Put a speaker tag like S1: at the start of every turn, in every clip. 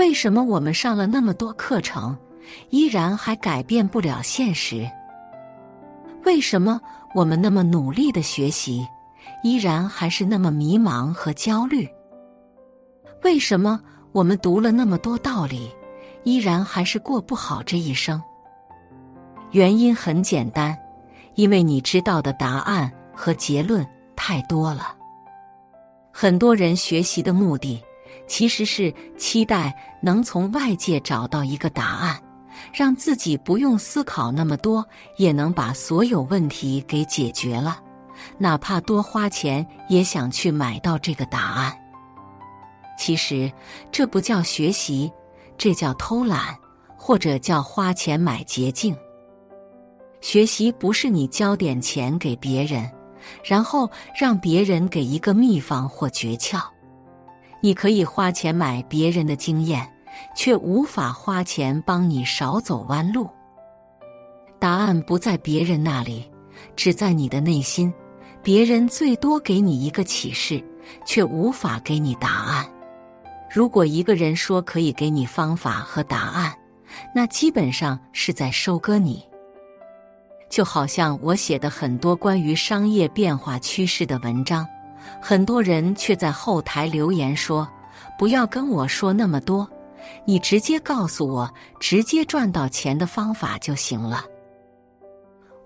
S1: 为什么我们上了那么多课程，依然还改变不了现实？为什么我们那么努力的学习，依然还是那么迷茫和焦虑？为什么我们读了那么多道理，依然还是过不好这一生？原因很简单，因为你知道的答案和结论太多了。很多人学习的目的，其实是期待能从外界找到一个答案，让自己不用思考那么多，也能把所有问题给解决了，哪怕多花钱也想去买到这个答案。其实这不叫学习，这叫偷懒，或者叫花钱买捷径。学习不是你交点钱给别人，然后让别人给一个秘方或诀窍。你可以花钱买别人的经验，却无法花钱帮你少走弯路。答案不在别人那里，只在你的内心。别人最多给你一个启示，却无法给你答案。如果一个人说可以给你方法和答案，那基本上是在收割你。就好像我写的很多关于商业变化趋势的文章，很多人却在后台留言说：“不要跟我说那么多，你直接告诉我直接赚到钱的方法就行了。”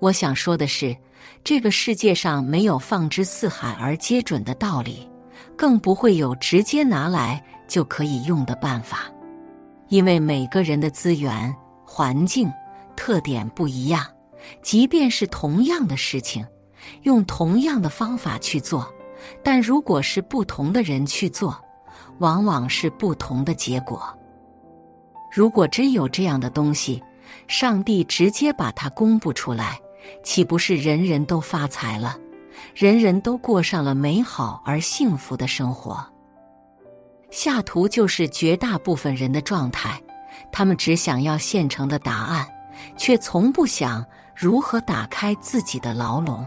S1: 我想说的是，这个世界上没有放之四海而皆准的道理，更不会有直接拿来。就可以用的办法，因为每个人的资源、环境特点不一样，即便是同样的事情，用同样的方法去做，但如果是不同的人去做，往往是不同的结果。如果真有这样的东西，上帝直接把它公布出来，岂不是人人都发财了，人人都过上了美好而幸福的生活？下图就是绝大部分人的状态，他们只想要现成的答案，却从不想如何打开自己的牢笼。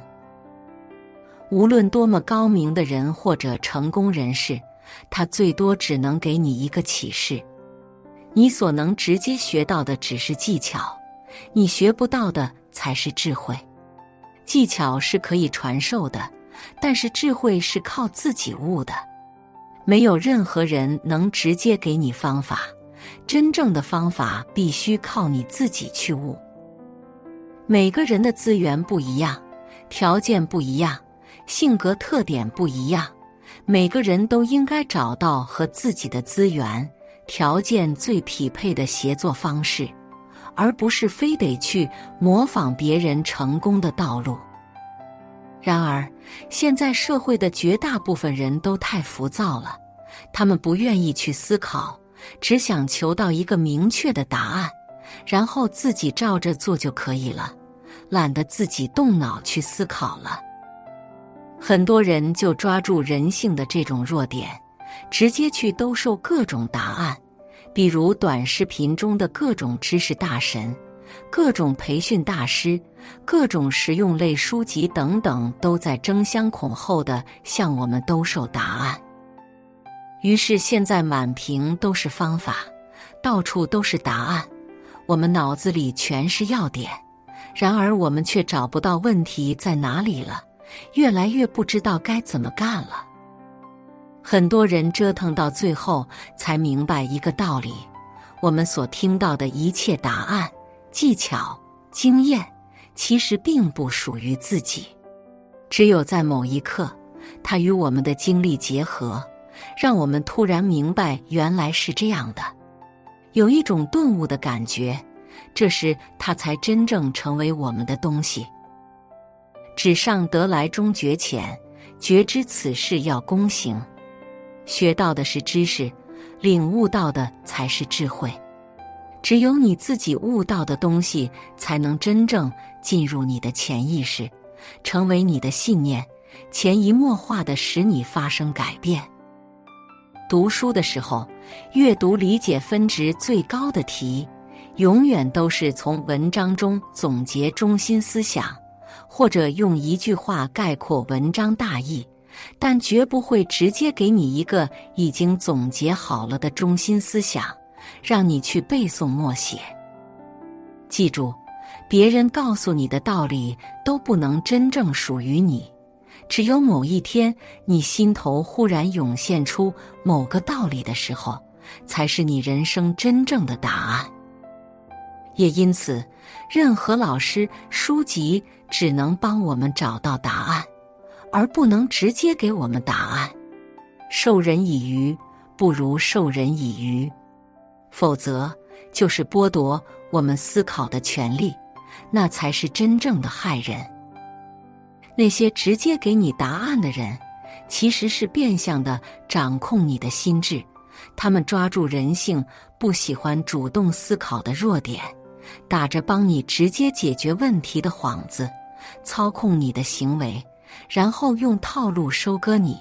S1: 无论多么高明的人或者成功人士，他最多只能给你一个启示。你所能直接学到的只是技巧，你学不到的才是智慧。技巧是可以传授的，但是智慧是靠自己悟的。没有任何人能直接给你方法，真正的方法必须靠你自己去悟。每个人的资源不一样，条件不一样，性格特点不一样，每个人都应该找到和自己的资源条件最匹配的协作方式，而不是非得去模仿别人成功的道路。然而，现在社会的绝大部分人都太浮躁了，他们不愿意去思考，只想求到一个明确的答案，然后自己照着做就可以了，懒得自己动脑去思考了。很多人就抓住人性的这种弱点，直接去兜售各种答案，比如短视频中的各种知识大神。各种培训大师、各种实用类书籍等等，都在争相恐后的向我们兜售答案。于是现在满屏都是方法，到处都是答案，我们脑子里全是要点，然而我们却找不到问题在哪里了，越来越不知道该怎么干了。很多人折腾到最后才明白一个道理：我们所听到的一切答案。技巧、经验其实并不属于自己，只有在某一刻，它与我们的经历结合，让我们突然明白原来是这样的，有一种顿悟的感觉。这时，它才真正成为我们的东西。纸上得来终觉浅，觉知此事要躬行。学到的是知识，领悟到的才是智慧。只有你自己悟到的东西，才能真正进入你的潜意识，成为你的信念，潜移默化的使你发生改变。读书的时候，阅读理解分值最高的题，永远都是从文章中总结中心思想，或者用一句话概括文章大意，但绝不会直接给你一个已经总结好了的中心思想。让你去背诵默写。记住，别人告诉你的道理都不能真正属于你。只有某一天，你心头忽然涌现出某个道理的时候，才是你人生真正的答案。也因此，任何老师、书籍只能帮我们找到答案，而不能直接给我们答案。授人以鱼，不如授人以渔，否则就是剥夺我们思考的权利，那才是真正的害人。那些直接给你答案的人，其实是变相的掌控你的心智。他们抓住人性不喜欢主动思考的弱点，打着帮你直接解决问题的幌子，操控你的行为，然后用套路收割你。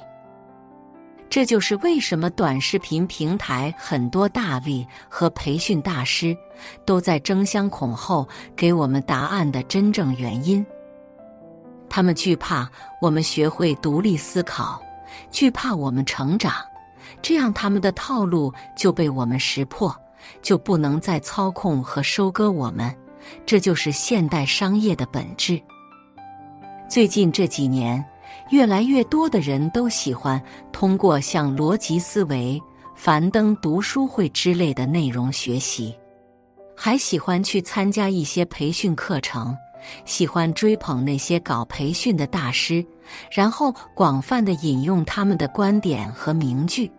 S1: 这就是为什么短视频平台很多大 V 和培训大师都在争相恐后给我们答案的真正原因。他们惧怕我们学会独立思考，惧怕我们成长，这样他们的套路就被我们识破，就不能再操控和收割我们。这就是现代商业的本质。最近这几年，越来越多的人都喜欢通过像逻辑思维、樊登读书会之类的内容学习，还喜欢去参加一些培训课程。喜欢追捧那些搞培训的大师，然后广泛的引用他们的观点和名句，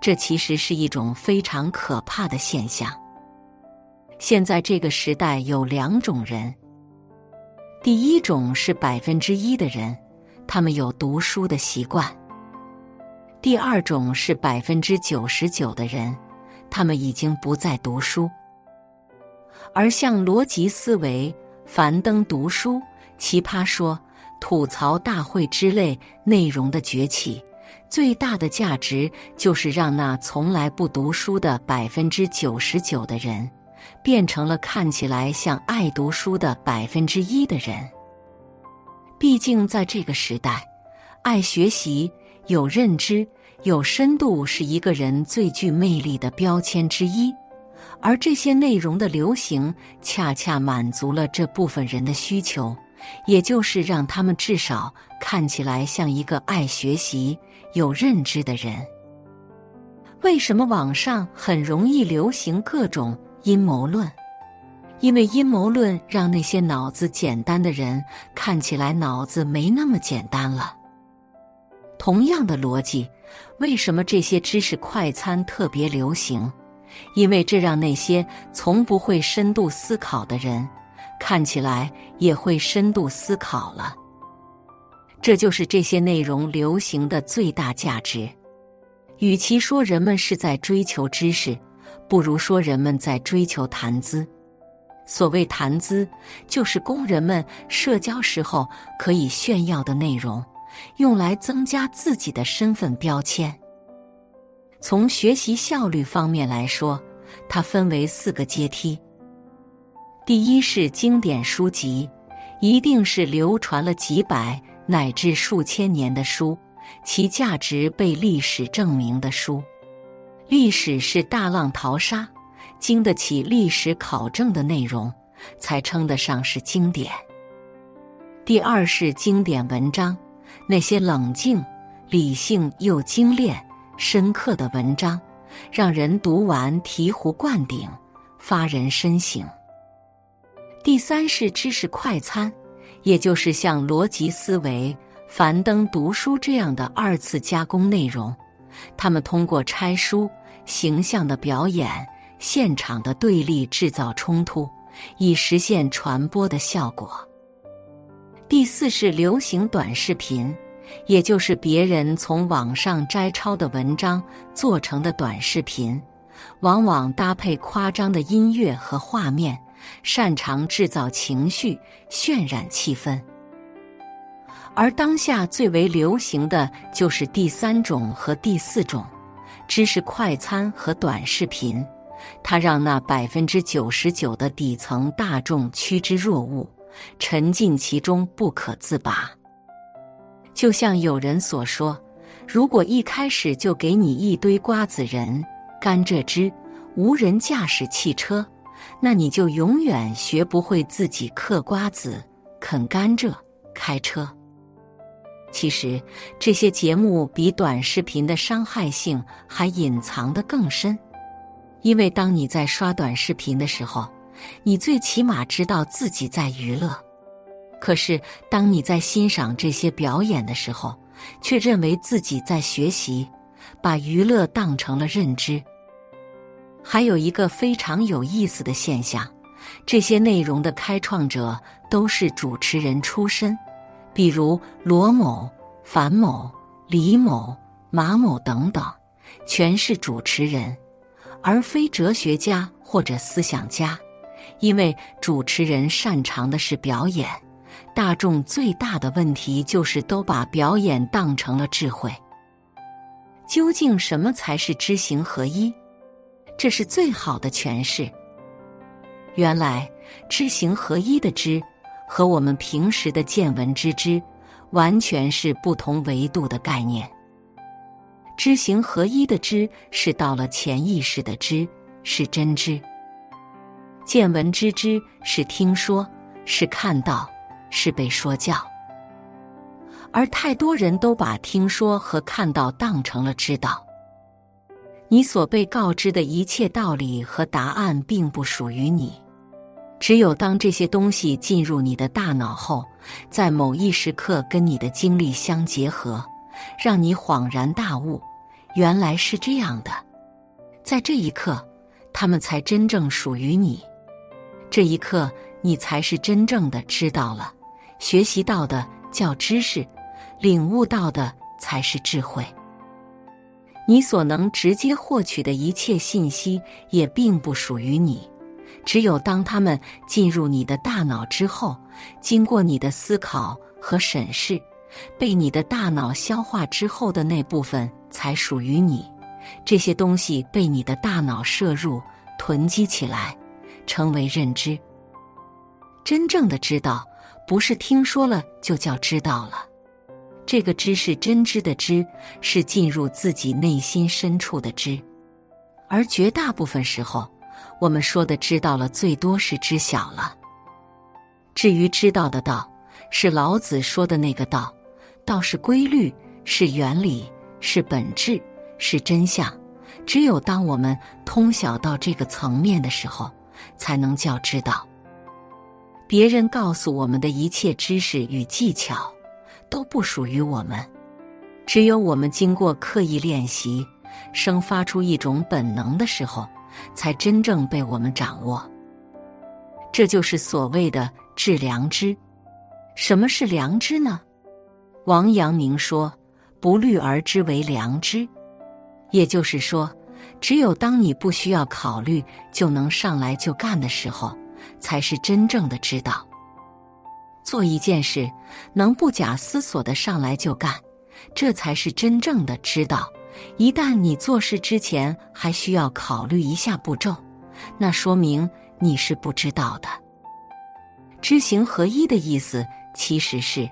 S1: 这其实是一种非常可怕的现象。现在这个时代有两种人，第一种是百分之一的人，他们有读书的习惯；第二种是百分之九十九的人，他们已经不再读书，而像逻辑思维。樊登读书、奇葩说、吐槽大会之类内容的崛起，最大的价值就是让那从来不读书的百分之九十九的人，变成了看起来像爱读书的百分之一的人。毕竟在这个时代，爱学习、有认知、有深度是一个人最具魅力的标签之一。而这些内容的流行，恰恰满足了这部分人的需求，也就是让他们至少看起来像一个爱学习、有认知的人。为什么网上很容易流行各种阴谋论？因为阴谋论让那些脑子简单的人看起来脑子没那么简单了。同样的逻辑，为什么这些知识快餐特别流行？因为这让那些从不会深度思考的人，看起来也会深度思考了。这就是这些内容流行的最大价值。与其说人们是在追求知识，不如说人们在追求谈资。所谓谈资，就是工人们社交时候可以炫耀的内容，用来增加自己的身份标签。从学习效率方面来说，它分为四个阶梯。第一是经典书籍，一定是流传了几百乃至数千年的书，其价值被历史证明的书。历史是大浪淘沙，经得起历史考证的内容，才称得上是经典。第二是经典文章，那些冷静、理性又精炼。深刻的文章，让人读完醍醐灌顶，发人深省。第三是知识快餐，也就是像逻辑思维、樊登读书这样的二次加工内容。他们通过拆书、形象的表演、现场的对立制造冲突，以实现传播的效果。第四是流行短视频。也就是别人从网上摘抄的文章做成的短视频，往往搭配夸张的音乐和画面，擅长制造情绪、渲染气氛。而当下最为流行的就是第三种和第四种，知识快餐和短视频，它让那百分之九十九的底层大众趋之若鹜，沉浸其中不可自拔。就像有人所说，如果一开始就给你一堆瓜子仁、甘蔗汁、无人驾驶汽车，那你就永远学不会自己嗑瓜子、啃甘蔗、开车。其实，这些节目比短视频的伤害性还隐藏的更深，因为当你在刷短视频的时候，你最起码知道自己在娱乐；可是，当你在欣赏这些表演的时候，却认为自己在学习，把娱乐当成了认知。还有一个非常有意思的现象，这些内容的开创者都是主持人出身。比如罗某、樊某、李某、马某等等，全是主持人，而非哲学家或者思想家。因为主持人擅长的是表演，大众最大的问题就是都把表演当成了智慧。究竟什么才是知行合一？这是最好的诠释。原来知行合一的知。和我们平时的见闻知之，完全是不同维度的概念。知行合一的知是到了潜意识的知，是真知。见闻知之是听说，是看到，是被说教。而太多人都把听说和看到当成了知道。你所被告知的一切道理和答案，并不属于你。只有当这些东西进入你的大脑后，在某一时刻跟你的经历相结合，让你恍然大悟，原来是这样的。在这一刻，他们才真正属于你。这一刻，你才是真正的知道了，学习到的叫知识，领悟到的才是智慧。你所能直接获取的一切信息，也并不属于你。只有当他们进入你的大脑之后，经过你的思考和审视，被你的大脑消化之后的那部分才属于你。这些东西被你的大脑摄入、囤积起来，成为认知。真正的知道，不是听说了就叫知道了。这个知是真知的知，是进入自己内心深处的知，而绝大部分时候。我们说的知道了，最多是知晓了。至于知道的道，是老子说的那个道，道是规律，是原理，是本质，是真相。只有当我们通晓到这个层面的时候，才能叫知道。别人告诉我们的一切知识与技巧，都不属于我们。只有我们经过刻意练习，生发出一种本能的时候。才真正被我们掌握，这就是所谓的致良知。什么是良知呢？王阳明说：“不虑而知为良知。”也就是说，只有当你不需要考虑就能上来就干的时候，才是真正的知道。做一件事能不假思索的上来就干，这才是真正的知道。一旦你做事之前还需要考虑一下步骤，那说明你是不知道的。知行合一的意思其实是，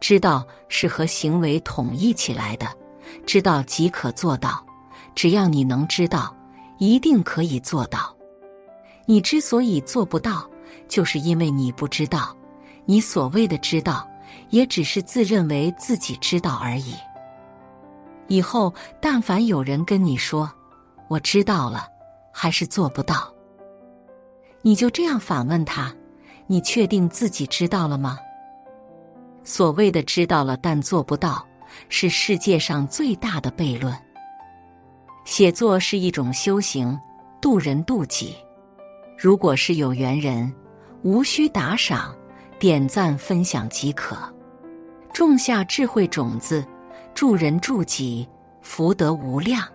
S1: 知道是和行为统一起来的，知道即可做到。只要你能知道，一定可以做到。你之所以做不到，就是因为你不知道。你所谓的知道，也只是自认为自己知道而已。以后，但凡有人跟你说“我知道了”，还是做不到，你就这样反问他：“你确定自己知道了吗？”所谓的“知道了但做不到”，是世界上最大的悖论。写作是一种修行，渡人渡己。如果是有缘人，无需打赏、点赞、分享即可，种下智慧种子。助人助己，福德无量。